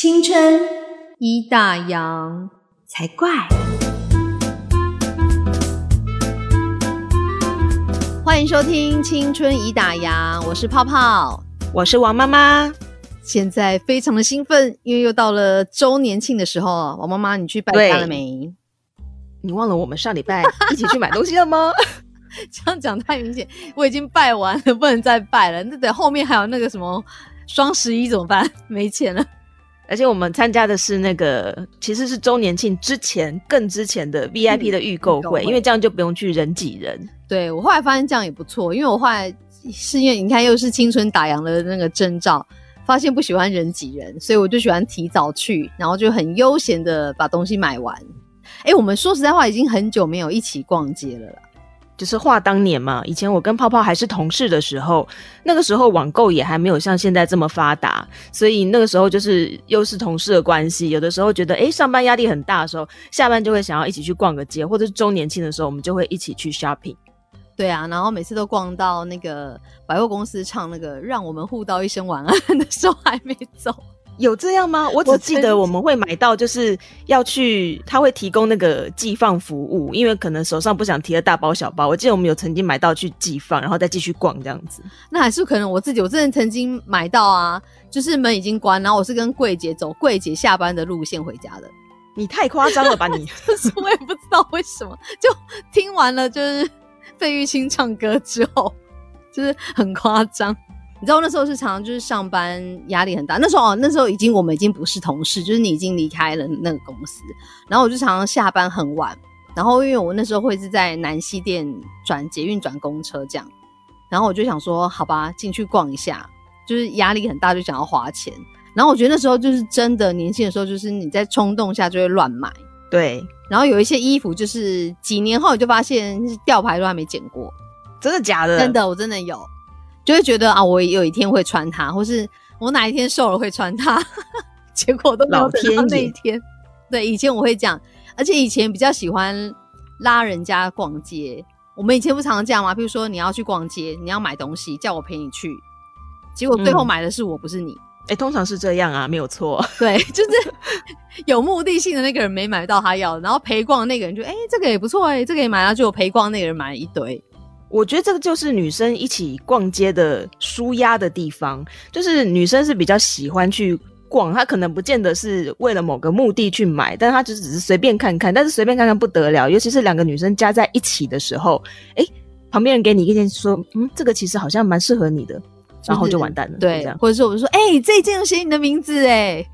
青春一大洋才怪。欢迎收听《青春已打烊》，我是泡泡，我是王妈妈。现在非常的兴奋，因为又到了周年庆的时候。王妈妈，你去拜家了没？你忘了我们上礼拜 一起去买东西了吗？这样讲太明显，我已经拜完了，不能再拜了。那等后面还有那个什么双十一怎么办？没钱了。而且我们参加的是那个，其实是周年庆之前更之前的 VIP 的预购会，因为这样就不用去人挤人。对我后来发现这样也不错，因为我后来是因为你看又是青春打烊的那个征兆，发现不喜欢人挤人，所以我就喜欢提早去，然后就很悠闲的把东西买完。哎，我们说实在话，已经很久没有一起逛街了啦。就是话当年嘛，以前我跟泡泡还是同事的时候，那个时候网购也还没有像现在这么发达，所以那个时候就是又是同事的关系，有的时候觉得哎上班压力很大的时候，下班就会想要一起去逛个街，或者是周年庆的时候，我们就会一起去 shopping。对啊，然后每次都逛到那个百货公司唱那个让我们互道一声晚安的时候还没走。有这样吗？我只记得我们会买到，就是要去，他会提供那个寄放服务，因为可能手上不想提了大包小包。我记得我们有曾经买到去寄放，然后再继续逛这样子。那还是可能我自己，我真的曾经买到啊，就是门已经关，然后我是跟柜姐走柜姐下班的路线回家的。你太夸张了吧你？就是我也不知道为什么，就听完了就是 费玉清唱歌之后，就是很夸张。你知道那时候是常常就是上班压力很大，那时候哦，那时候已经我们已经不是同事，就是你已经离开了那个公司，然后我就常常下班很晚，然后因为我那时候会是在南西店转捷运转公车这样，然后我就想说好吧，进去逛一下，就是压力很大就想要花钱，然后我觉得那时候就是真的年轻的时候，就是你在冲动下就会乱买，对，然后有一些衣服就是几年后你就发现吊牌都还没剪过，真的假的？真的，我真的有。就会觉得啊，我有一天会穿它，或是我哪一天瘦了会穿它，结果都没有等到那一天。对，以前我会这样，而且以前比较喜欢拉人家逛街。我们以前不常常这样吗？比如说你要去逛街，你要买东西，叫我陪你去，结果最后买的是我，不是你。哎，通常是这样啊，没有错。对，就是有目的性的那个人没买到他要，然后陪逛那个人就哎，这个也不错哎，这个也买了，就我陪逛那个人买了一堆。我觉得这个就是女生一起逛街的舒压的地方，就是女生是比较喜欢去逛，她可能不见得是为了某个目的去买，但她就只是随便看看，但是随便看看不得了，尤其是两个女生加在一起的时候，哎，旁边人给你一件说，嗯，这个其实好像蛮适合你的，然后就完蛋了，对，或者说我们说，哎，这件写你的名字，哎，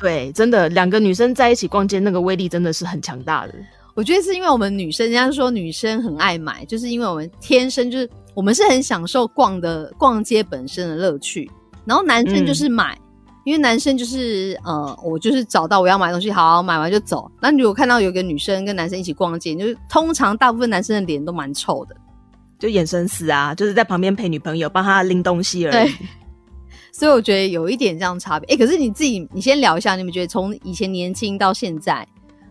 对，真的两个女生在一起逛街，那个威力真的是很强大的。我觉得是因为我们女生，人家说女生很爱买，就是因为我们天生就是我们是很享受逛的逛街本身的乐趣。然后男生就是买，因为男生就是呃，我就是找到我要买东西，好买完就走。那如果看到有个女生跟男生一起逛街，就是通常大部分男生的脸都蛮臭的，就眼神死啊，就是在旁边陪女朋友帮他拎东西而已。所以我觉得有一点这样差别。哎，可是你自己，你先聊一下，你们觉得从以前年轻到现在？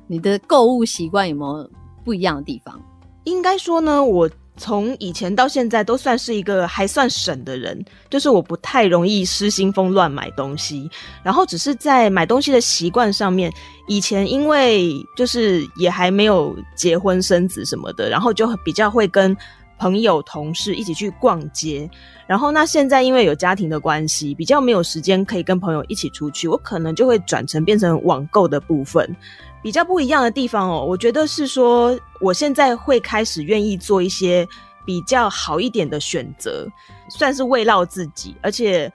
你的购物习惯有没有不一样的地方？应该说呢，我从以前到现在都算是一个还算省的人，就是我不太容易失心疯乱买东西。然后只是在买东西的习惯上面，以前因为就是也还没有结婚生子什么的，然后就比较会跟朋友同事一起去逛街。然后那现在因为有家庭的关系，比较没有时间可以跟朋友一起出去，我可能就会转成变成网购的部分。比较不一样的地方哦，我觉得是说，我现在会开始愿意做一些比较好一点的选择，算是慰劳自己。而且，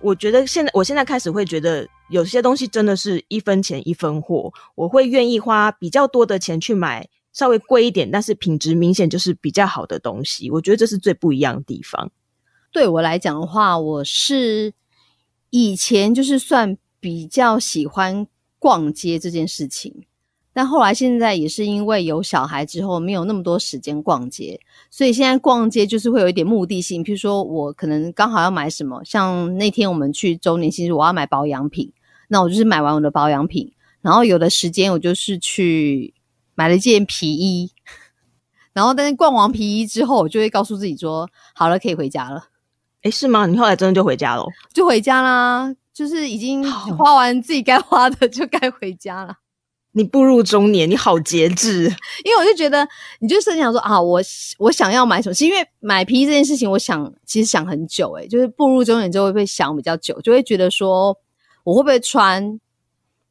我觉得现在，我现在开始会觉得，有些东西真的是一分钱一分货，我会愿意花比较多的钱去买稍微贵一点，但是品质明显就是比较好的东西。我觉得这是最不一样的地方。对我来讲的话，我是以前就是算比较喜欢。逛街这件事情，但后来现在也是因为有小孩之后，没有那么多时间逛街，所以现在逛街就是会有一点目的性。譬如说我可能刚好要买什么，像那天我们去周年庆，我要买保养品，那我就是买完我的保养品，然后有的时间我就是去买了一件皮衣，然后但是逛完皮衣之后，我就会告诉自己说，好了，可以回家了。诶是吗？你后来真的就回家了？就回家啦。就是已经花完自己该花的，就该回家了。你步入中年，你好节制，因为我就觉得，你就是想说啊，我我想要买什么？是因为买皮衣这件事情，我想其实想很久，诶就是步入中年之后会想比较久，就会觉得说我会不会穿，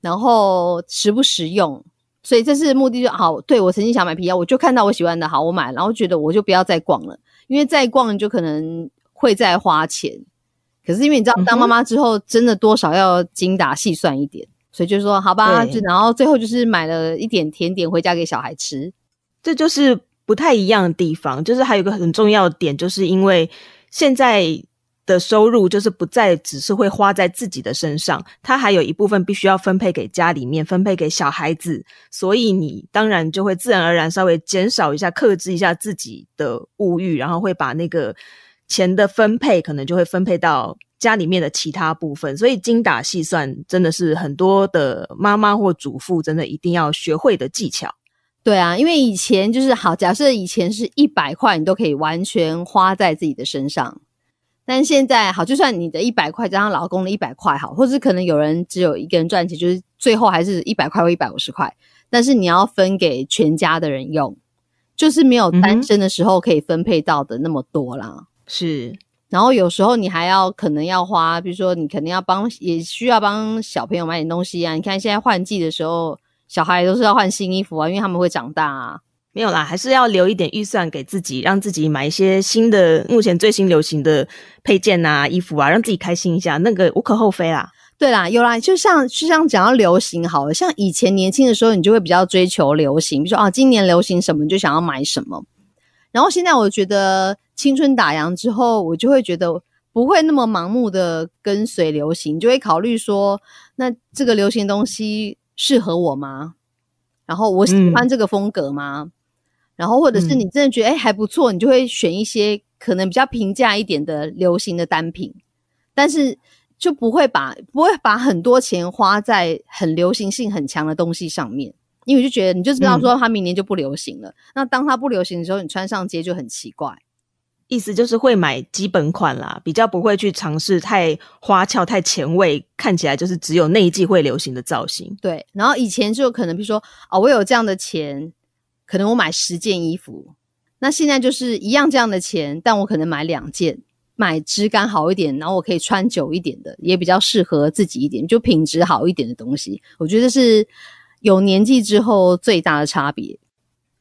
然后实不实用，所以这是目的就好。对我曾经想买皮衣，我就看到我喜欢的好，我买，然后觉得我就不要再逛了，因为再逛就可能会再花钱。可是因为你知道，当妈妈之后，真的多少要精打细算一点。所以就说好吧，就然后最后就是买了一点甜点回家给小孩吃，这就是不太一样的地方。就是还有一个很重要的点，就是因为现在的收入就是不再只是会花在自己的身上，它还有一部分必须要分配给家里面，分配给小孩子。所以你当然就会自然而然稍微减少一下，克制一下自己的物欲，然后会把那个钱的分配可能就会分配到。家里面的其他部分，所以精打细算真的是很多的妈妈或主妇真的一定要学会的技巧。对啊，因为以前就是好，假设以前是一百块，你都可以完全花在自己的身上，但现在好，就算你的一百块加上老公的一百块好，或者可能有人只有一个人赚钱，就是最后还是一百块或一百五十块，但是你要分给全家的人用，就是没有单身的时候可以分配到的那么多啦。是。然后有时候你还要可能要花，比如说你肯定要帮，也需要帮小朋友买点东西啊。你看现在换季的时候，小孩都是要换新衣服啊，因为他们会长大啊。没有啦，还是要留一点预算给自己，让自己买一些新的、目前最新流行的配件啊、衣服啊，让自己开心一下，那个无可厚非啦。对啦，有啦，就像就像讲到流行好了，像以前年轻的时候，你就会比较追求流行，比如说啊，今年流行什么，你就想要买什么。然后现在我觉得。青春打烊之后，我就会觉得不会那么盲目的跟随流行，就会考虑说，那这个流行东西适合我吗？然后我喜欢这个风格吗？然后或者是你真的觉得哎还不错，你就会选一些可能比较平价一点的流行的单品，但是就不会把不会把很多钱花在很流行性很强的东西上面，因为就觉得你就知道说它明年就不流行了，那当它不流行的时候，你穿上街就很奇怪。意思就是会买基本款啦，比较不会去尝试太花俏、太前卫，看起来就是只有那一季会流行的造型。对，然后以前就可能，比如说啊，我有这样的钱，可能我买十件衣服。那现在就是一样这样的钱，但我可能买两件，买质感好一点，然后我可以穿久一点的，也比较适合自己一点，就品质好一点的东西。我觉得是有年纪之后最大的差别。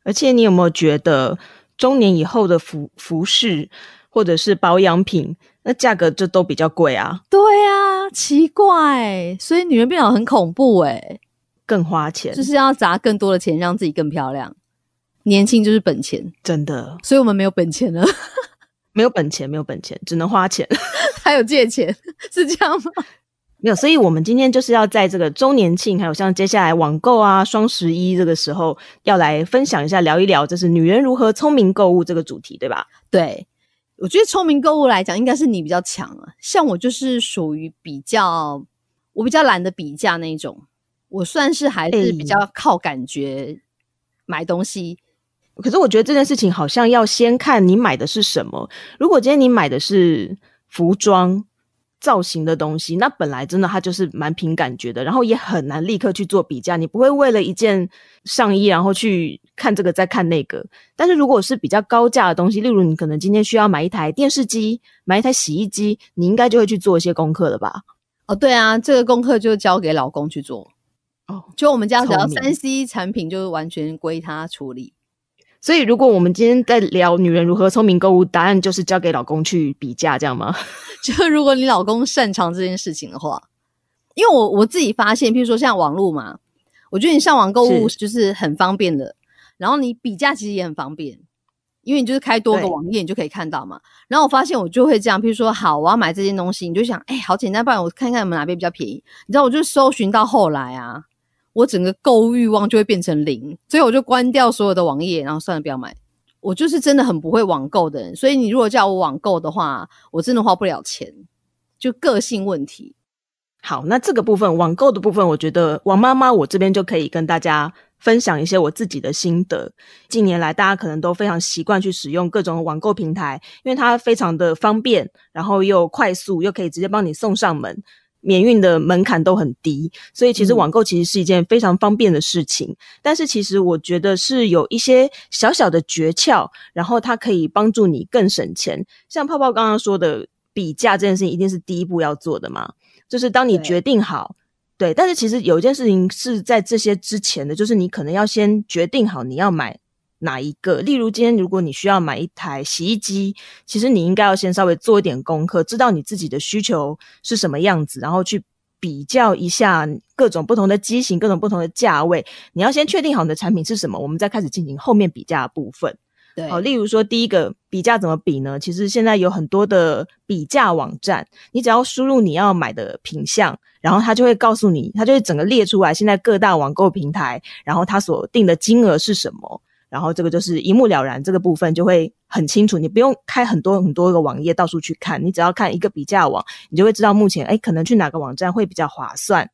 而且你有没有觉得？中年以后的服服饰或者是保养品，那价格就都比较贵啊。对啊，奇怪，所以女人变老很恐怖哎，更花钱，就是要砸更多的钱让自己更漂亮。年轻就是本钱，真的。所以我们没有本钱了，没有本钱，没有本钱，只能花钱，还有借钱，是这样吗？没有，所以我们今天就是要在这个周年庆，还有像接下来网购啊、双十一这个时候，要来分享一下、聊一聊，就是女人如何聪明购物这个主题，对吧？对，我觉得聪明购物来讲，应该是你比较强啊。像我就是属于比较，我比较懒得比价那一种，我算是还是比较靠感觉买东西。可是我觉得这件事情好像要先看你买的是什么。如果今天你买的是服装，造型的东西，那本来真的它就是蛮凭感觉的，然后也很难立刻去做比价。你不会为了一件上衣，然后去看这个再看那个。但是如果是比较高价的东西，例如你可能今天需要买一台电视机，买一台洗衣机，你应该就会去做一些功课了吧？哦，对啊，这个功课就交给老公去做。哦，就我们家只要三 C 产品，就完全归他处理。所以，如果我们今天在聊女人如何聪明购物，答案就是交给老公去比价，这样吗？就如果你老公擅长这件事情的话，因为我我自己发现，譬如说像网络嘛，我觉得你上网购物就是很方便的，然后你比价其实也很方便，因为你就是开多个网页，你就可以看到嘛。然后我发现我就会这样，譬如说，好，我要买这件东西，你就想，哎，好简单，不然我看看有没有哪边比较便宜。你知道，我就搜寻到后来啊。我整个购物欲望就会变成零，所以我就关掉所有的网页，然后算了，不要买。我就是真的很不会网购的人，所以你如果叫我网购的话，我真的花不了钱，就个性问题。好，那这个部分网购的部分，我觉得王妈妈我这边就可以跟大家分享一些我自己的心得。近年来，大家可能都非常习惯去使用各种网购平台，因为它非常的方便，然后又快速，又可以直接帮你送上门。免运的门槛都很低，所以其实网购其实是一件非常方便的事情。但是其实我觉得是有一些小小的诀窍，然后它可以帮助你更省钱。像泡泡刚刚说的，比价这件事情一定是第一步要做的嘛，就是当你决定好，对。但是其实有一件事情是在这些之前的，就是你可能要先决定好你要买。哪一个？例如，今天如果你需要买一台洗衣机，其实你应该要先稍微做一点功课，知道你自己的需求是什么样子，然后去比较一下各种不同的机型、各种不同的价位。你要先确定好你的产品是什么，我们再开始进行后面比价的部分。对，好，例如说第一个比价怎么比呢？其实现在有很多的比价网站，你只要输入你要买的品相，然后它就会告诉你，它就会整个列出来现在各大网购平台，然后它所定的金额是什么。然后这个就是一目了然，这个部分就会很清楚，你不用开很多很多个网页到处去看，你只要看一个比价网，你就会知道目前哎可能去哪个网站会比较划算。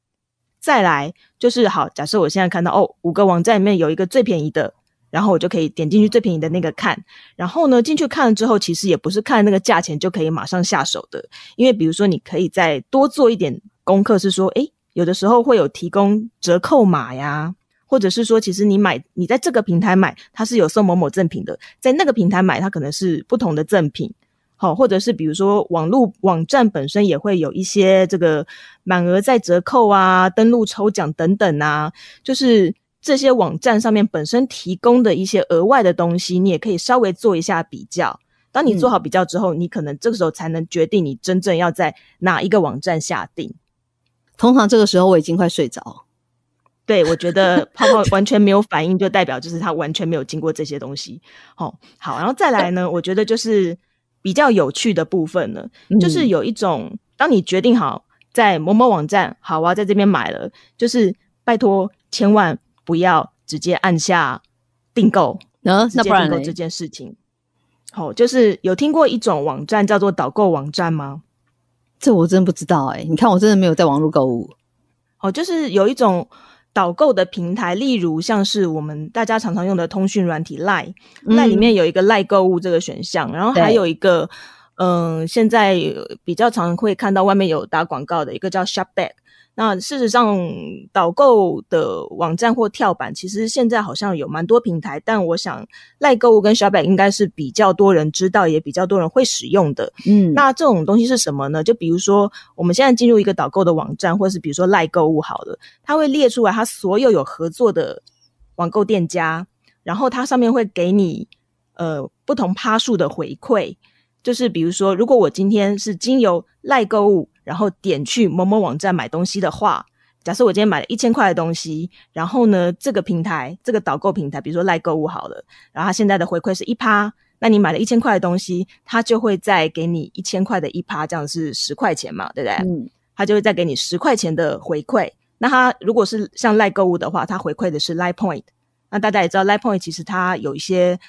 再来就是好，假设我现在看到哦五个网站里面有一个最便宜的，然后我就可以点进去最便宜的那个看。然后呢进去看了之后，其实也不是看那个价钱就可以马上下手的，因为比如说你可以再多做一点功课，是说哎有的时候会有提供折扣码呀。或者是说，其实你买你在这个平台买，它是有送某某赠品的；在那个平台买，它可能是不同的赠品。好，或者是比如说网络网站本身也会有一些这个满额再折扣啊、登录抽奖等等啊，就是这些网站上面本身提供的一些额外的东西，你也可以稍微做一下比较。当你做好比较之后，你可能这个时候才能决定你真正要在哪一个网站下定。通常这个时候我已经快睡着。对，我觉得泡泡完全没有反应，就代表就是他完全没有经过这些东西。好，好，然后再来呢？我觉得就是比较有趣的部分呢，就是有一种，当你决定好在某某网站，好我要，在这边买了，就是拜托千万不要直接按下订购，那那不然这件事情，好，就是有听过一种网站叫做导购网站吗？这我真不知道哎，你看我真的没有在网络购物。哦，就是有一种。导购的平台，例如像是我们大家常常用的通讯软体 Line，Line 里面有一个 Line 购物这个选项，然后还有一个，嗯，现在比较常会看到外面有打广告的一个叫 Shopback。那事实上，导购的网站或跳板，其实现在好像有蛮多平台，但我想赖购物跟小百应该是比较多人知道，也比较多人会使用的。嗯，那这种东西是什么呢？就比如说，我们现在进入一个导购的网站，或是比如说赖购物好了，它会列出来它所有有合作的网购店家，然后它上面会给你呃不同趴数的回馈，就是比如说，如果我今天是经由赖购物。然后点去某某网站买东西的话，假设我今天买了一千块的东西，然后呢，这个平台这个导购平台，比如说赖购物好了，然后它现在的回馈是一趴，那你买了一千块的东西，它就会再给你一千块的一趴，这样是十块钱嘛，对不对？嗯，它就会再给你十块钱的回馈。那它如果是像赖购物的话，它回馈的是 Line Point。那大家也知道，Line Point 其实它有一些，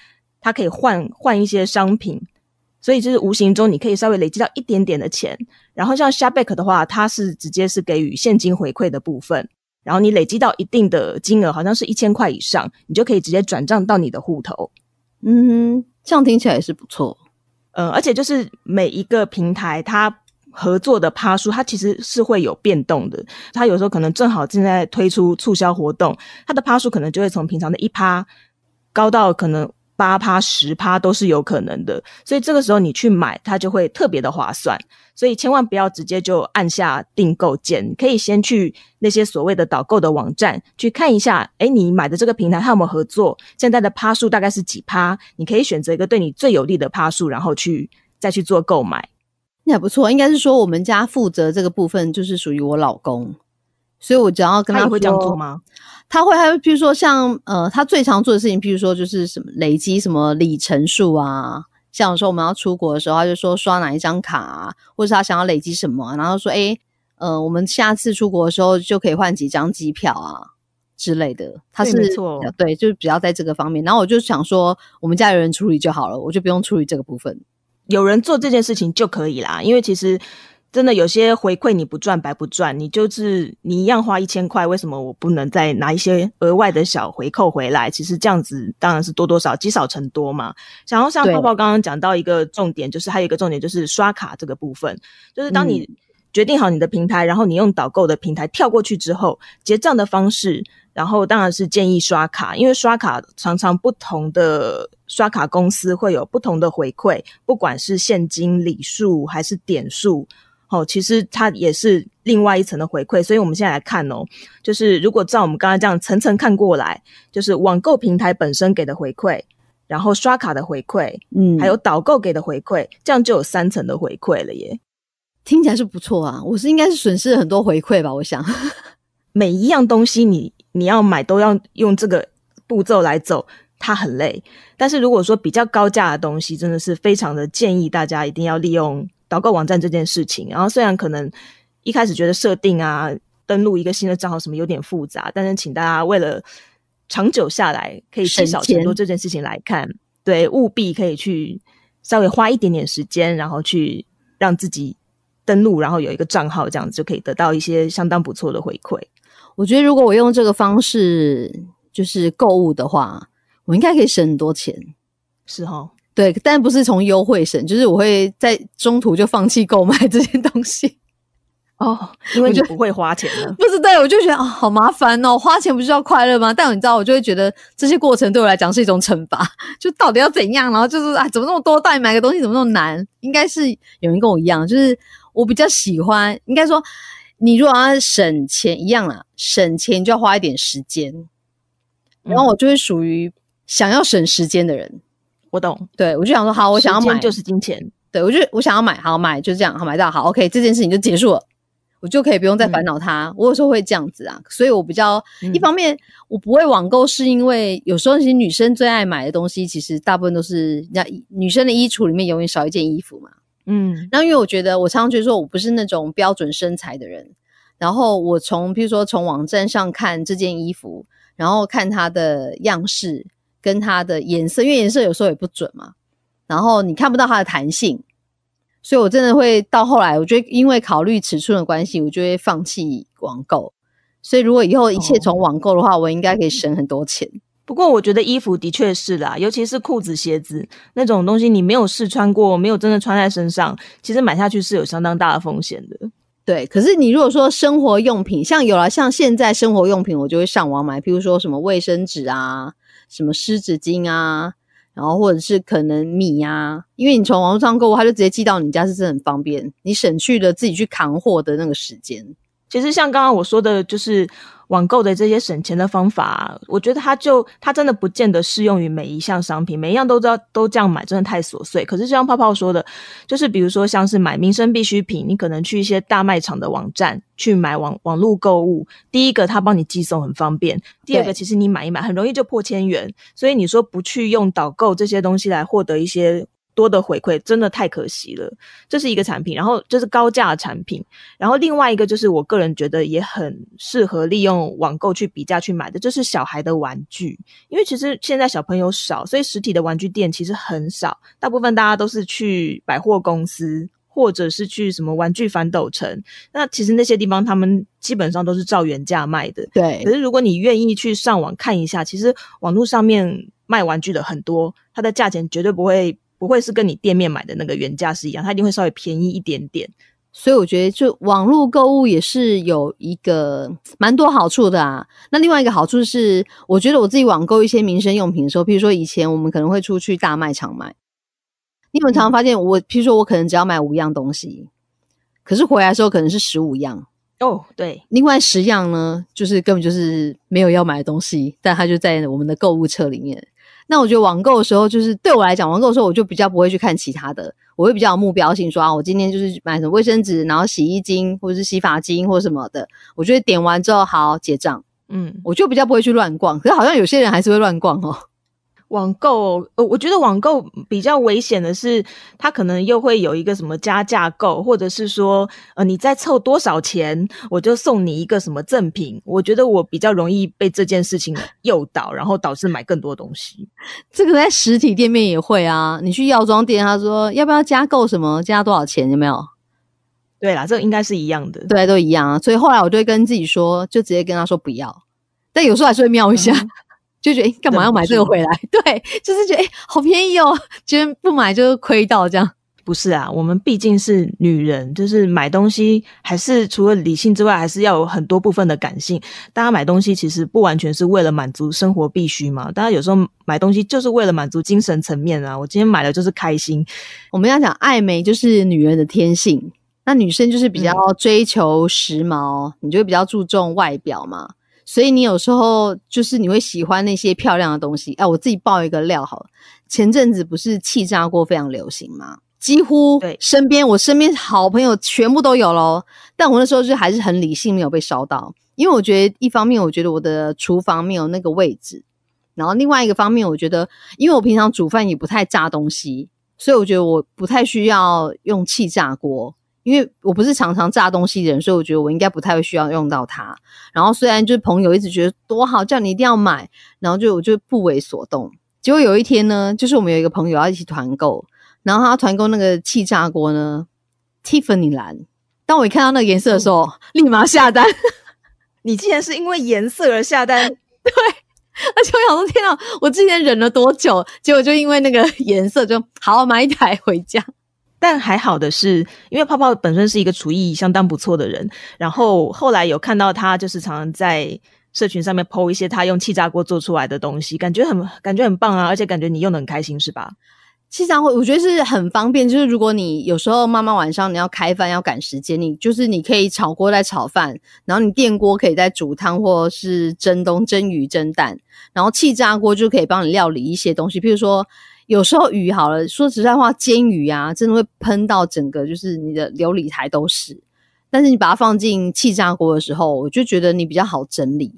它可以换换一些商品。所以就是无形中你可以稍微累积到一点点的钱，然后像 Shopback 的话，它是直接是给予现金回馈的部分，然后你累积到一定的金额，好像是一千块以上，你就可以直接转账到你的户头。嗯，这样听起来也是不错。嗯，而且就是每一个平台它合作的趴数，它其实是会有变动的。它有时候可能正好正在推出促销活动，它的趴数可能就会从平常的一趴高到可能。八趴十趴都是有可能的，所以这个时候你去买它就会特别的划算，所以千万不要直接就按下订购键，可以先去那些所谓的导购的网站去看一下，哎，你买的这个平台它有没有合作，现在的趴数大概是几趴，你可以选择一个对你最有利的趴数，然后去再去做购买，那也不错。应该是说我们家负责这个部分就是属于我老公，所以我只要跟他会这样做吗？他会，还会，譬如说，像呃，他最常做的事情，譬如说，就是什么累积什么里程数啊。像说我们要出国的时候，他就说刷哪一张卡，啊，或者他想要累积什么，然后说，哎，呃，我们下次出国的时候就可以换几张机票啊之类的。他是错，对，就是比较在这个方面。然后我就想说，我们家有人处理就好了，我就不用处理这个部分，有人做这件事情就可以啦。因为其实。真的有些回馈你不赚白不赚，你就是你一样花一千块，为什么我不能再拿一些额外的小回扣回来？其实这样子当然是多多少积少成多嘛。然后像泡泡刚刚讲到一个重点，就是还有一个重点就是刷卡这个部分，就是当你决定好你的平台，然后你用导购的平台跳过去之后，结账的方式，然后当然是建议刷卡，因为刷卡常常不同的刷卡公司会有不同的回馈，不管是现金礼数还是点数，哦，其实它也是另外一层的回馈。所以我们现在来看哦，就是如果照我们刚才这样层层看过来，就是网购平台本身给的回馈，然后刷卡的回馈，嗯还有导购给的回馈，这样就有三层的回馈了耶。听起来是不错啊。我是应该是损失了很多回馈吧，我想。每一样东西你你要买都要用这个步骤来走，它很累。但是如果说比较高价的东西，真的是非常的建议大家一定要利用导购网站这件事情。然后虽然可能一开始觉得设定啊、登录一个新的账号什么有点复杂，但是请大家为了长久下来可以积少钱成多这件事情来看，对，务必可以去稍微花一点点时间，然后去让自己登录，然后有一个账号，这样子就可以得到一些相当不错的回馈。我觉得如果我用这个方式就是购物的话，我应该可以省很多钱。是哈，对，但不是从优惠省，就是我会在中途就放弃购买这些东西。哦，因为我觉得你不会花钱了。不是，对我就觉得啊、好麻烦哦，花钱不是要快乐吗？但你知道，我就会觉得这些过程对我来讲是一种惩罚，就到底要怎样？然后就是啊，怎么那么多？到底买个东西怎么那么难？应该是有人跟我一样，就是我比较喜欢，应该说，你如果要省钱一样啦，省钱就要花一点时间，然后我就会属于想要省时间的人。我懂，对我就想说，好，我想要买，就是金钱。对我就我想要买，好买就这样，好买到好，OK，这件事情就结束了，我就可以不用再烦恼它。我有时候会这样子啊，所以我比较、嗯一方面我不会网购，是因为有时候其实女生最爱买的东西，其实大部分都是那女生的衣橱里面永远少一件衣服嘛。嗯然后因为我觉得我常常觉得说我不是那种标准身材的人，然后我从譬如说从网站上看这件衣服，然后看它的样式跟它的颜色，因为颜色有时候也不准嘛，然后你看不到它的弹性，所以我真的会到后来，我觉得因为考虑尺寸的关系，我就会放弃网购。所以如果以后一切从网购的话，我应该可以省很多钱。不过我觉得衣服的确是啦，尤其是裤子、鞋子那种东西，你没有试穿过，没有真的穿在身上，其实买下去是有相当大的风险的。对，可是你如果说生活用品，像有了像现在生活用品，我就会上网买，譬如说什么卫生纸啊，什么湿纸巾啊，然后或者是可能米啊，因为你从网上购物，他就直接寄到你家，是真的很方便，你省去了自己去扛货的那个时间。其实像刚刚我说的，就是网购的这些省钱的方法，我觉得它就它真的不见得适用于每一项商品，每一样都知道都这样买，真的太琐碎。可是就像泡泡说的，就是比如说像是买民生必需品，你可能去一些大卖场的网站去买网网络购物，第一个它帮你寄送很方便，第二个其实你买一买很容易就破千元，所以你说不去用导购这些东西来获得一些。多的回馈真的太可惜了，这是一个产品，然后这是高价的产品，然后另外一个就是我个人觉得也很适合利用网购去比价去买的，就是小孩的玩具。因为其实现在小朋友少，所以实体的玩具店其实很少，大部分大家都是去百货公司或者是去什么玩具反斗城。那其实那些地方他们基本上都是照原价卖的。对可是如果你愿意去上网看一下，其实网络上面卖玩具的很多，它的价钱绝对不会不会是跟你店面买的那个原价是一样，它一定会稍微便宜一点点。所以我觉得，就网络购物也是有一个蛮多好处的啊。那另外一个好处是，我觉得我自己网购一些民生用品的时候，譬如说以前我们可能会出去大卖场买，你有没有常常发现我，譬如说我可能只要买五样东西，可是回来的时候可能是十五样，哦，对，另外十样呢，就是根本就是没有要买的东西，但它就在我们的购物车里面。那我觉得网购的时候，就是对我来讲，网购的时候我就比较不会去看其他的，我会比较有目标性说啊，我今天就是买什么卫生纸，然后洗衣精或者是洗发精或什么的，我觉得点完之后好结账，嗯，我就比较不会去乱逛。可是好像有些人还是会乱逛哦。网购，呃，我觉得网购比较危险的是，它可能又会有一个什么加价购，或者是说，呃，你再凑多少钱，我就送你一个什么赠品。我觉得我比较容易被这件事情诱导，然后导致买更多东西。这个在实体店面也会啊，你去药妆店，他说要不要加购什么，加多少钱，有没有？对啦，这应该是一样的。对，都一样啊。所以后来我就会跟自己说，就直接跟他说不要。但有时候还是会瞄一下，嗯就觉得哎干嘛要买这个回来？对，就是觉得诶好便宜哦，觉得不买就亏到这样。不是啊，我们毕竟是女人，就是买东西还是除了理性之外，还是要有很多部分的感性。大家买东西其实不完全是为了满足生活必须嘛，大家有时候买东西就是为了满足精神层面啊。我今天买的就是开心。我们要讲爱美，就是女人的天性。那女生就是比较追求时髦，你就会比较注重外表嘛。所以你有时候就是你会喜欢那些漂亮的东西。哎，我自己爆一个料好了，前阵子不是气炸锅非常流行吗？几乎身边我身边好朋友全部都有咯。但我那时候就还是很理性，没有被烧到，因为我觉得一方面我觉得我的厨房没有那个位置，然后另外一个方面我觉得，因为我平常煮饭也不太炸东西，所以我觉得我不太需要用气炸锅，因为我不是常常炸东西的人，所以我觉得我应该不太会需要用到它。然后虽然就是朋友一直觉得多好，叫你一定要买，然后就我就不为所动。结果有一天呢，就是我们有一个朋友要一起团购。然后他团购那个气炸锅呢，Tiffany 蓝。当我一看到那个颜色的时候，立马下单。你竟然是因为颜色而下单？对，而且我想说，天啊，我之前忍了多久？结果就因为那个颜色，就好买一台回家。但还好的是，因为泡泡本身是一个厨艺相当不错的人，然后后来有看到他，就是常常在社群上面 PO 一些他用气炸锅做出来的东西，感觉很感觉很棒啊，而且感觉你用的很开心，是吧？气炸锅我觉得是很方便，就是如果你有时候妈妈晚上你要开饭要赶时间，你就是你可以炒锅在炒饭，然后你电锅可以在煮汤或是蒸东蒸鱼蒸蛋，然后气炸锅就可以帮你料理一些东西，譬如说有时候鱼好了，说实在话煎鱼啊，真的会喷到整个就是你的琉璃台都是，但是你把它放进气炸锅的时候，我就觉得你比较好整理。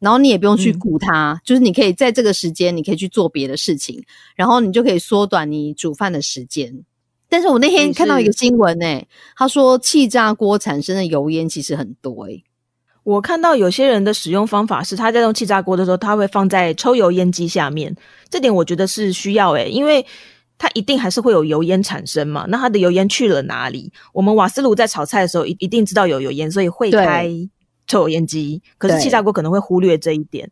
然后你也不用去顾它，就是你可以在这个时间，你可以去做别的事情，然后你就可以缩短你煮饭的时间。但是我那天看到一个新闻，诶，他说气炸锅产生的油烟其实很多，诶。我看到有些人的使用方法是，他在用气炸锅的时候，他会放在抽油烟机下面，这点我觉得是需要，诶，因为它一定还是会有油烟产生嘛，那它的油烟去了哪里？我们瓦斯炉在炒菜的时候，一一定知道有油烟，所以会开。抽油烟机，可是气炸锅可能会忽略这一点。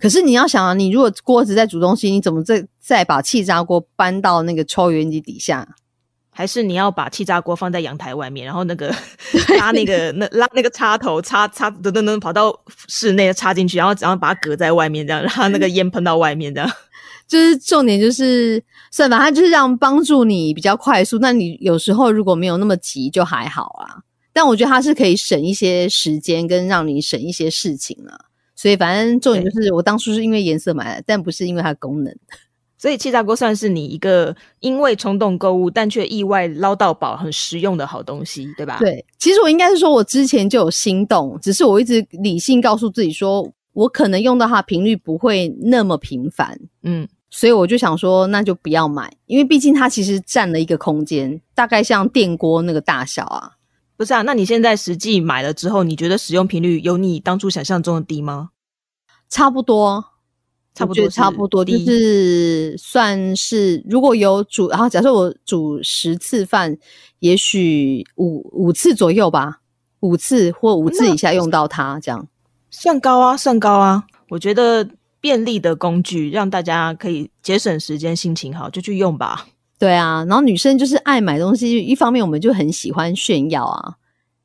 可是你要想啊，你如果锅子在煮东西，你怎么再再把气炸锅搬到那个抽油烟机底下？还是你要把气炸锅放在阳台外面，然后那个 拉那个那拉那个插头插插噔噔噔跑到室内插进去，然后然后把它隔在外面，这样让那个烟喷到外面，这样。就是重点就是算吧，它就是让帮助你比较快速。那你有时候如果没有那么急，就还好啊。但我觉得它是可以省一些时间，跟让你省一些事情啊。所以反正重点就是，我当初是因为颜色买的，但不是因为它的功能。所以气炸锅算是你一个因为冲动购物，但却意外捞到宝、很实用的好东西，对吧？对，其实我应该是说，我之前就有心动，只是我一直理性告诉自己说，我可能用到它频率不会那么频繁。嗯，所以我就想说，那就不要买，因为毕竟它其实占了一个空间，大概像电锅那个大小啊。不是啊，那你现在实际买了之后，你觉得使用频率有你当初想象中的低吗？差不多，差不多，差不多，就是算是如果有煮，然后假设我煮十次饭，也许五五次左右吧，五次或五次以下用到它，这样算高啊，算高啊。我觉得便利的工具让大家可以节省时间，心情好就去用吧。对啊，然后女生就是爱买东西，一方面我们就很喜欢炫耀啊，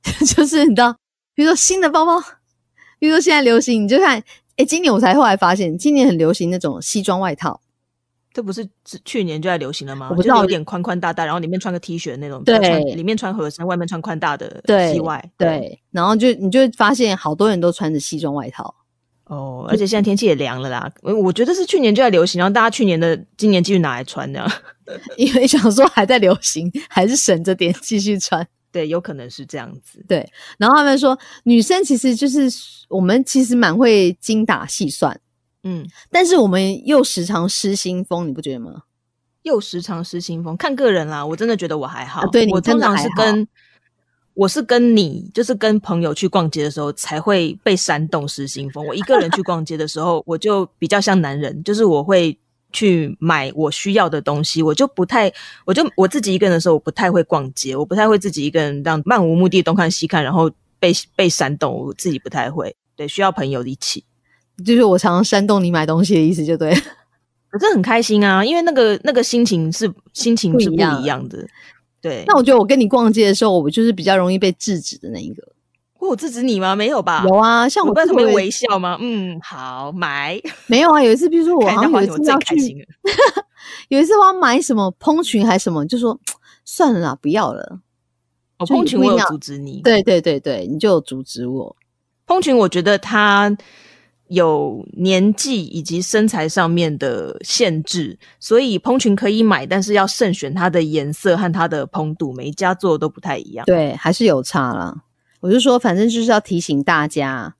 就是你知道，比如说新的包包，比如说现在流行，你就看，哎，今年我才后来发现，今年很流行那种西装外套，这不是去年就在流行了吗？我不知道，有点宽宽大大，然后里面穿个 T 恤那种，对，里面穿合身，外面穿宽大的西外，对，然后就你就发现好多人都穿着西装外套。哦，而且现在天气也凉了啦，我觉得是去年就在流行，然后大家去年的今年继续拿来穿这样，因为想说还在流行，还是省着点继续穿。对，有可能是这样子。对，然后他们说女生其实就是我们其实蛮会精打细算，嗯，但是我们又时常失心疯，你不觉得吗？又时常失心疯，看个人啦。我真的觉得我还好，对我通常是跟。我是跟你，就是跟朋友去逛街的时候才会被煽动失心疯。我一个人去逛街的时候，我就比较像男人，就是我会去买我需要的东西，我就不太，我就我自己一个人的时候，我不太会逛街，我不太会自己一个人这样漫无目的东看西看，然后被被煽动，我自己不太会。对，需要朋友一起，就是我常常煽动你买东西的意思，就对。可是很开心啊，因为那个那个心情是心情是不一样的。对，那我觉得我跟你逛街的时候，我就是比较容易被制止的那一个。我有制止你吗？没有吧？有啊，像我我在上面自己微笑吗？嗯，好，买。没有啊，有一次，比如说我好像有一次要去开心了。有一次我要买什么蓬裙还是什么，就说算了啦，不要了。哦，就蓬裙我有阻止你。对对对对，你就有阻止我。蓬裙我觉得它有年纪以及身材上面的限制，所以蓬裙可以买，但是要慎选它的颜色和它的蓬度，每一家做的都不太一样。对，还是有差啦。我就说，反正就是要提醒大家，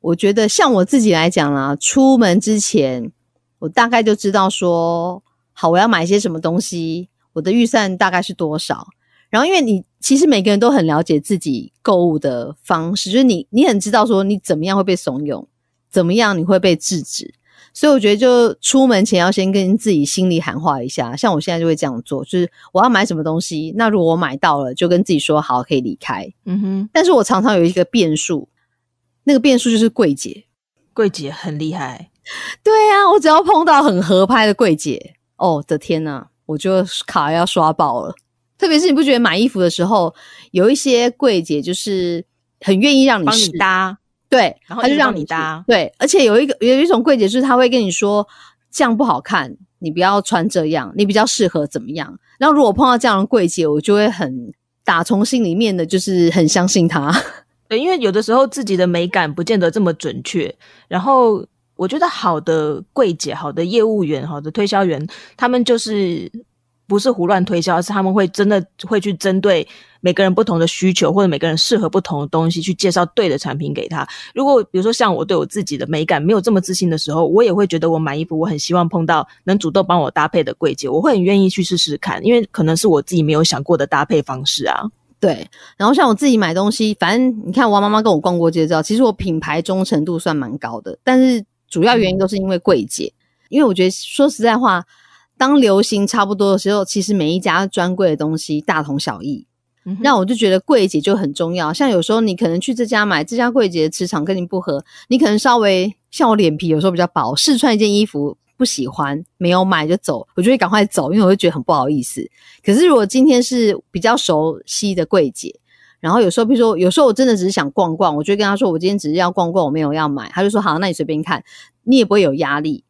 我觉得像我自己来讲啦，出门之前我大概就知道说，好，我要买些什么东西，我的预算大概是多少。然后，因为你其实每个人都很了解自己购物的方式，就是你你很知道说你怎么样会被怂恿，怎么样你会被制止。所以我觉得，就出门前要先跟自己心里喊话一下。像我现在就会这样做，就是我要买什么东西，那如果我买到了，就跟自己说好，可以离开。嗯哼，但是我常常有一个变数，那个变数就是柜姐。柜姐很厉害，对啊，我只要碰到很合拍的柜姐，哦的天呐，我就卡要刷爆了。特别是你不觉得买衣服的时候，有一些柜姐就是很愿意让你帮你试，搭。对，然后他就让你搭对，而且有一个有一种柜姐就是她会跟你说这样不好看，你不要穿这样，你比较适合怎么样。然后如果碰到这样的柜姐，我就会很打从心里面的就是很相信她。对，因为有的时候自己的美感不见得这么准确。然后我觉得好的柜姐、好的业务员、好的推销员，他们就是不是胡乱推销，而是他们会真的会去针对每个人不同的需求，或者每个人适合不同的东西，去介绍对的产品给他。如果比如说像我对我自己的美感没有这么自信的时候，我也会觉得我买衣服，我很希望碰到能主动帮我搭配的柜姐，我会很愿意去试试看，因为可能是我自己没有想过的搭配方式啊。对，然后像我自己买东西，反正你看我妈妈跟我逛过街，知道其实我品牌忠诚度算蛮高的，但是主要原因都是因为柜姐，因为我觉得说实在话，当流行差不多的时候，其实每一家专柜的东西大同小异。嗯那我就觉得柜姐就很重要。像有时候你可能去这家买，这家柜姐的磁场跟你不合，你可能稍微像我脸皮有时候比较薄，试穿一件衣服不喜欢，没有买就走，我就会赶快走，因为我会觉得很不好意思。可是如果今天是比较熟悉的柜姐，然后有时候，比如说有时候我真的只是想逛逛，我就会跟她说我今天只是要逛逛，我没有要买。她就说好，那你随便看，你也不会有压力。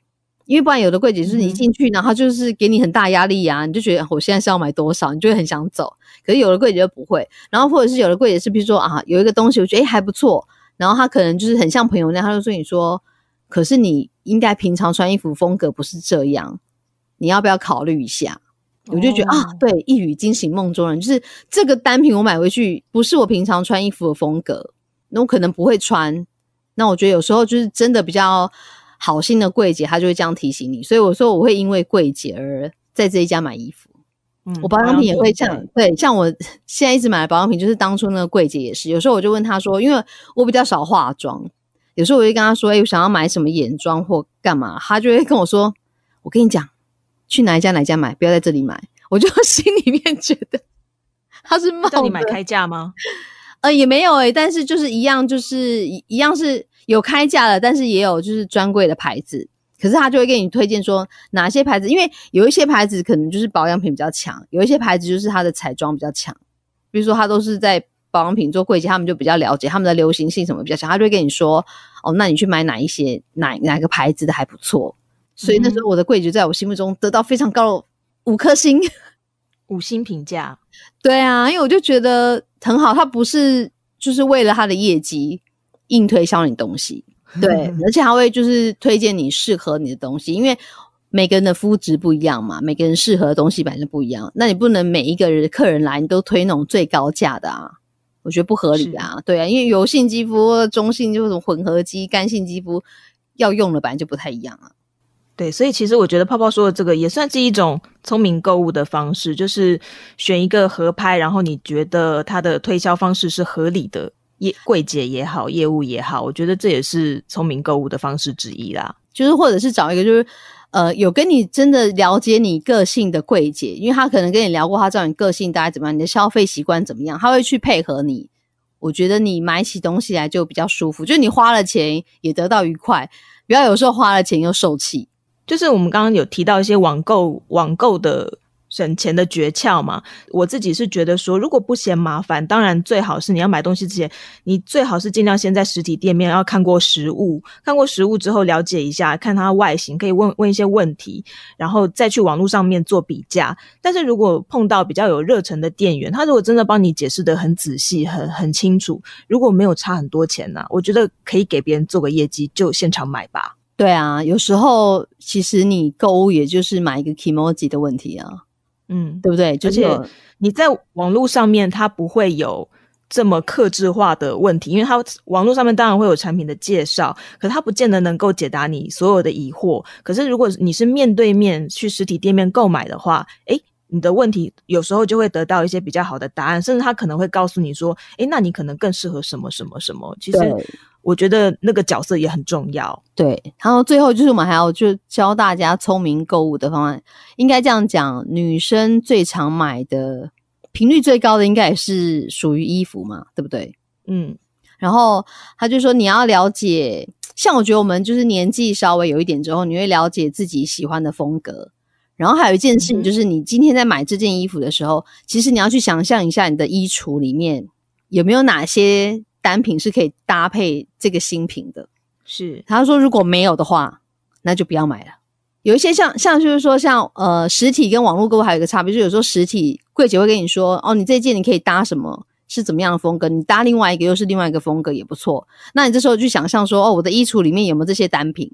因为不然有的柜姐就是你一进去，然后她就是给你很大压力啊，你就觉得我现在是要买多少，你就会很想走。可是有的柜姐就不会，然后或者是有的柜姐是，比如说啊，有一个东西我觉得诶还不错，然后她可能就是很像朋友那样，她就说你说，可是你应该平常穿衣服风格不是这样，你要不要考虑一下？我就觉得、啊哦，对，一语惊醒梦中人，就是这个单品我买回去不是我平常穿衣服的风格，那我可能不会穿。那我觉得有时候就是真的比较好心的柜姐，她就会这样提醒你。所以我说我会因为柜姐而在这一家买衣服。嗯我保养品也会这对样，对，像我现在一直买的保养品，就是当初那个柜姐也是。有时候我就问她说，因为我比较少化妆，有时候我就跟她说，哎、我想要买什么眼妆或干嘛，她就会跟我说，我跟你讲，去哪一家哪一家买，不要在这里买。我就心里面觉得 她是冒叫你买开价吗？呃，也没有诶、但是就是一样，就是一一样是有开价的，但是也有就是专柜的牌子。可是他就会给你推荐说哪些牌子，因为有一些牌子可能就是保养品比较强，有一些牌子就是它的彩妆比较强。比如说他都是在保养品做柜姐，他们就比较了解他们的流行性什么比较强，他就会跟你说哦，那你去买哪一些哪哪个牌子的还不错。所以那时候我的柜姐在我心目中得到非常高的五颗星。五星评价，对啊，因为我就觉得很好，他不是就是为了他的业绩硬推销你东西，对，而且还会就是推荐你适合你的东西，因为每个人的肤质不一样嘛，每个人适合的东西本来就不一样，那你不能每一个人客人来你都推那种最高价的啊，我觉得不合理啊，对啊，因为油性肌肤、中性就是种混合肌、干性肌肤要用的本来就不太一样啊。对，所以其实我觉得泡泡说的这个也算是一种聪明购物的方式，就是选一个合拍，然后你觉得它的推销方式是合理的，业柜姐也好，业务也好，我觉得这也是聪明购物的方式之一啦。就是或者是找一个就是呃有跟你真的了解你个性的柜姐，因为他可能跟你聊过，他知道你个性大概怎么样，你的消费习惯怎么样，他会去配合你。我觉得你买起东西来就比较舒服，就是你花了钱也得到愉快，不要有时候花了钱又受气。就是我们刚刚有提到一些网购网购的省钱的诀窍嘛，我自己是觉得说，如果不嫌麻烦，当然最好是你要买东西之前，你最好是尽量先在实体店面要看过实物，看过实物之后了解一下，看它外形，可以问问一些问题，然后再去网络上面做比价。但是如果碰到比较有热忱的店员，他如果真的帮你解释的很仔细、很很清楚，如果没有差很多钱呢、我觉得可以给别人做个业绩，就现场买吧。对啊，有时候其实你购物也就是买一个 emoji 的问题啊，嗯，对不对？就而且是你在网络上面，它不会有这么克制化的问题，因为它网络上面当然会有产品的介绍，可它不见得能够解答你所有的疑惑。可是如果你是面对面去实体店面购买的话，诶，你的问题有时候就会得到一些比较好的答案，甚至他可能会告诉你说，诶，那你可能更适合什么什么什么。其实对我觉得那个角色也很重要。对，然后最后就是我们还要就教大家聪明购物的方案，应该这样讲，女生最常买的频率最高的应该也是属于衣服嘛，对不对？嗯然后他就说你要了解，像我觉得我们就是年纪稍微有一点之后，你会了解自己喜欢的风格。然后还有一件事情，就是你今天在买这件衣服的时候，其实你要去想象一下你的衣橱里面有没有哪些单品是可以搭配这个新品的。是，他说如果没有的话，那就不要买了。有一些像像就是说像呃实体跟网络购物还有一个差别，就是有时候实体柜姐会跟你说哦，你这件你可以搭什么是怎么样的风格，你搭另外一个又是另外一个风格也不错。那你这时候就想象说哦，我的衣橱里面有没有这些单品？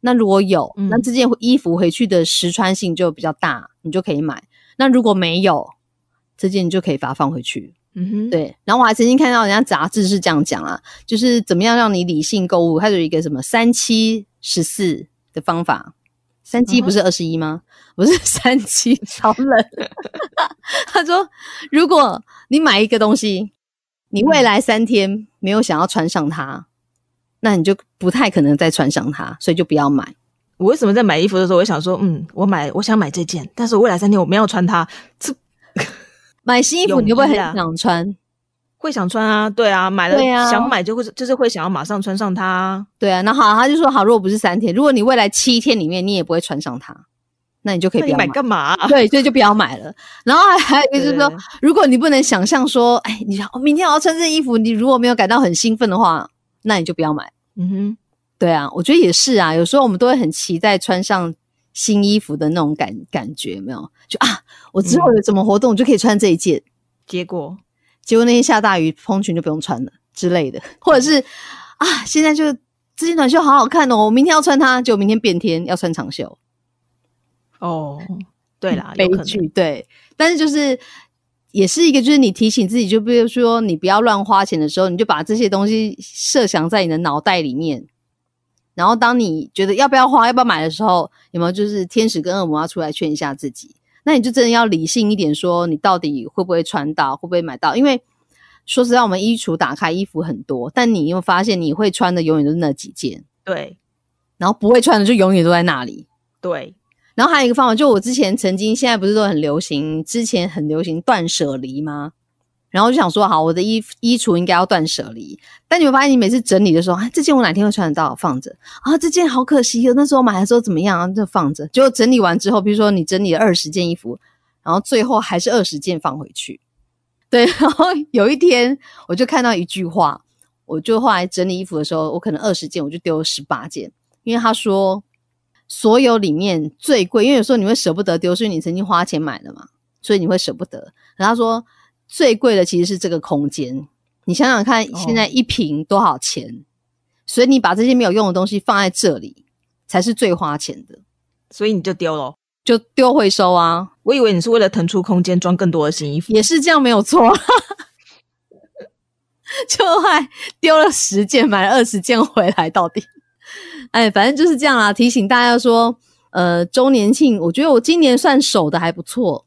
那如果有，嗯那这件衣服回去的实穿性就比较大，你就可以买。那如果没有，这件你就可以把它放回去。嗯哼，对，然后我还曾经看到人家杂志是这样讲啊，就是怎么样让你理性购物，它有一个什么三七十四的方法。三七不是二十一吗？不是三七，超冷。他说，如果你买一个东西，你未来三天没有想要穿上它，那你就不太可能再穿上它，所以就不要买。我为什么在买衣服的时候，我想说，嗯，我买我想买这件，但是我未来三天我没有穿它，这买新衣服你会不会很想穿？会想穿啊，对啊，买了啊想买就会就是会想要马上穿上它啊。对啊，那好，他就说好，如果不是三天，如果你未来七天里面你也不会穿上它，那你就可以不要买干嘛啊、对，所以就不要买了。然后还还有一个就是说，如果你不能想象说，哎，你想、哦、明天我要穿这件衣服，你如果没有感到很兴奋的话，那你就不要买。嗯哼，对啊，我觉得也是啊。有时候我们都会很期待穿上新衣服的那种感感觉，没有？就啊，我之后有什么活动，我就可以穿这一件。结果结果那天下大雨，蓬裙就不用穿了之类的，或者是啊，现在就这件短袖好好看哦，我明天要穿它，结果明天变天要穿长袖。哦，对啦，悲剧，对。但是就是也是一个，就是你提醒自己，就比如说你不要乱花钱的时候，你就把这些东西设想在你的脑袋里面。然后当你觉得要不要花、要不要买的时候，有没有就是天使跟恶魔要出来劝一下自己？那你就真的要理性一点，说你到底会不会穿到，会不会买到？因为说实在，我们衣橱打开衣服很多，但你有没有发现你会穿的永远都是那几件，对然后不会穿的就永远都在那里。对，然后还有一个方法，就我之前曾经，现在不是都很流行，之前很流行断舍离吗？然后就想说，好，我的衣衣橱应该要断舍离。但你会发现，你每次整理的时候，啊，这件我哪天会穿得到，放着啊，这件好可惜哦，那时候买的时候怎么样啊，就放着。结果整理完之后，比如说你整理了二十件衣服，然后最后还是二十件放回去。对，然后有一天我就看到一句话，我就后来整理衣服的时候，我可能二十件，我就丢了十八件，因为他说所有里面最贵，因为有时候你会舍不得丢，是因为你曾经花钱买的嘛，所以你会舍不得。然后他说最贵的其实是这个空间，你想想看，现在一瓶多少钱？所以你把这些没有用的东西放在这里，才是最花钱的，所以你就丢了。就丢回收啊，我以为你是为了腾出空间装更多的新衣服。也是这样没有错。就还丢了十件，买了二十件回来，到底，哎，反正就是这样啦。提醒大家说，呃，周年庆，我觉得我今年算守的还不错。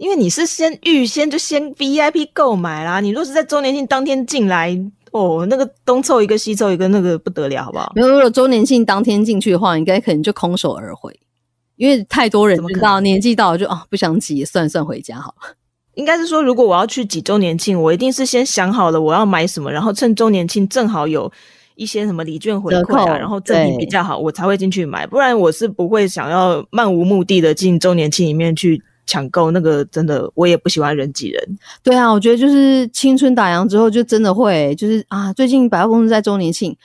因为你是先预先就先 VIP 购买啦，你若是在周年庆当天进来，哦，那个东凑一个西凑一个，那个不得了，好不好？没有，如果周年庆当天进去的话，应该可能就空手而回，因为太多人知道年纪到了就啊不想挤，算算回家好了。应该是说，如果我要去几周年庆，我一定是先想好了我要买什么，然后趁周年庆正好有一些什么礼券回折馈啊，然后赠品比较好，我才会进去买，不然我是不会想要漫无目的的进周年庆里面去抢购。那个真的我也不喜欢人挤人。对啊，我觉得就是青春打烊之后，就真的会就是啊，最近百货公司在周年庆，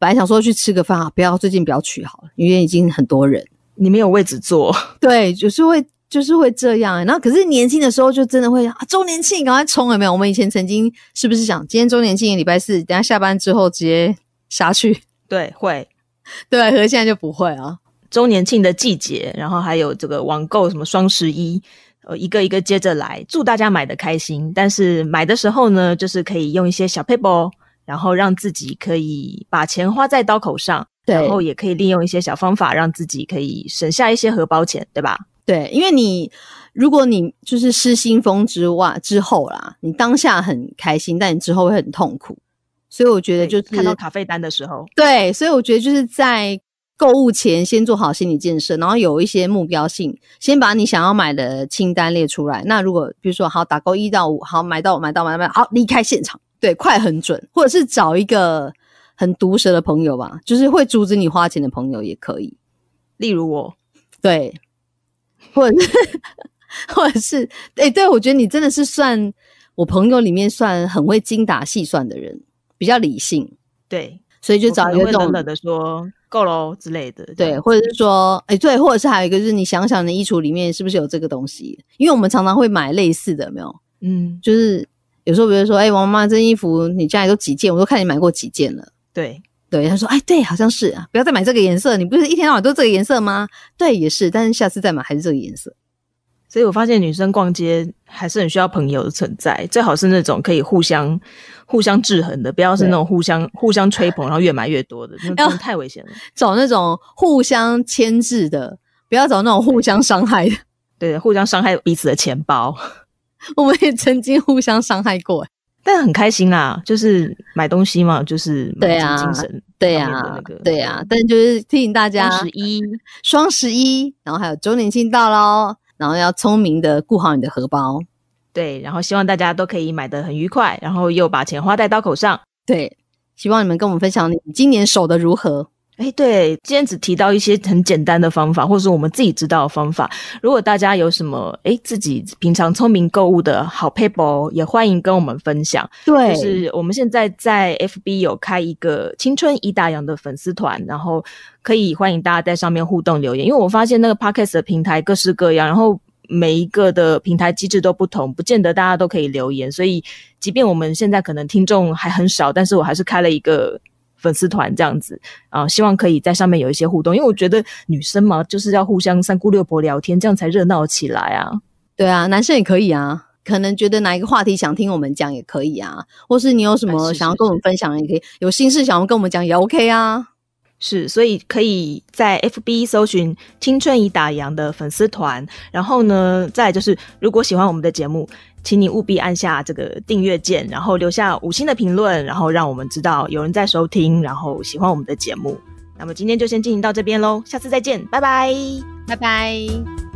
本来想说去吃个饭啊，不要最近不要去好了，因为已经很多人。你没有位置坐，对，就是会就是会这样、然后可是年轻的时候就真的会啊，周年庆赶快冲有没有？我们以前曾经是不是想今天周年庆礼拜四，等下下班之后直接杀去？对，会 对，可是现在就不会啊。周年庆的季节，然后还有这个网购什么双十一，呃，一个一个接着来，祝大家买的开心。但是买的时候呢，就是可以用一些小 paper，然后让自己可以把钱花在刀口上，然后也可以利用一些小方法，让自己可以省下一些荷包钱，对吧？对，因为你如果你就是失心疯之外之后啦，你当下很开心，但你之后会很痛苦。所以我觉得就是看到卡费单的时候，对，所以我觉得就是在购物前先做好心理建设，然后有一些目标性，先把你想要买的清单列出来。那如果比如说好打勾一到五，好买到买到买到买到，好离开现场，对，快很准，或者是找一个很毒舌的朋友吧，就是会阻止你花钱的朋友也可以，例如我，对，或者是 或者是哎、对我觉得你真的是算我朋友里面算很会精打细算的人，比较理性，对，所以就找一个冷冷的说够喽之类的，对，或者是说，哎、对，或者是还有一个就是你想想你衣橱里面是不是有这个东西？因为我们常常会买类似的，有没有？嗯，就是有时候比如说，哎、王妈，这件衣服你家里都几件？我都看你买过几件了。对，对，他说，哎，对，好像是啊，不要再买这个颜色，你不是一天到晚都这个颜色吗？对，也是，但是下次再买还是这个颜色。所以我发现女生逛街还是很需要朋友的存在，最好是那种可以互相互相制衡的，不要是那种互相互相吹捧，然后越买越多的，那真的太危险了。找那种互相牵制的，不要找那种互相伤害的。对，互相伤害彼此的钱包，我们也曾经互相伤害过。但很开心啦，就是买东西嘛，就是买对啊精神对上面的呀、那个对呀、但就是提醒大家，双十一，双十一，然后还有周年庆到喽，然后要聪明的顾好你的荷包。对，然后希望大家都可以买的很愉快，然后又把钱花在刀口上。对，希望你们跟我们分享你今年守的如何。哎，对，今天只提到一些很简单的方法，或者是我们自己知道的方法。如果大家有什么哎自己平常聪明购物的好 paper，也欢迎跟我们分享。对就是我们现在在 FB 有开一个青春一大洋的粉丝团，然后可以欢迎大家在上面互动留言。因为我发现那个 Podcast 的平台各式各样，然后每一个的平台机制都不同，不见得大家都可以留言。所以，即便我们现在可能听众还很少，但是我还是开了一个。粉丝团这样子啊、希望可以在上面有一些互动，因为我觉得女生嘛，就是要互相三姑六婆聊天，这样才热闹起来啊。对啊，男生也可以啊。可能觉得哪一个话题想听我们讲也可以啊，或是你有什么想要跟我们分享也可以，有心事想要跟我们讲也 OK 啊。是，所以可以在 FB 搜寻“青春已打烊”的粉丝团，然后呢，再就是如果喜欢我们的节目，请你务必按下这个订阅键，然后留下五星的评论，然后让我们知道有人在收听，然后喜欢我们的节目。那么今天就先进行到这边喽，下次再见，拜拜。拜拜。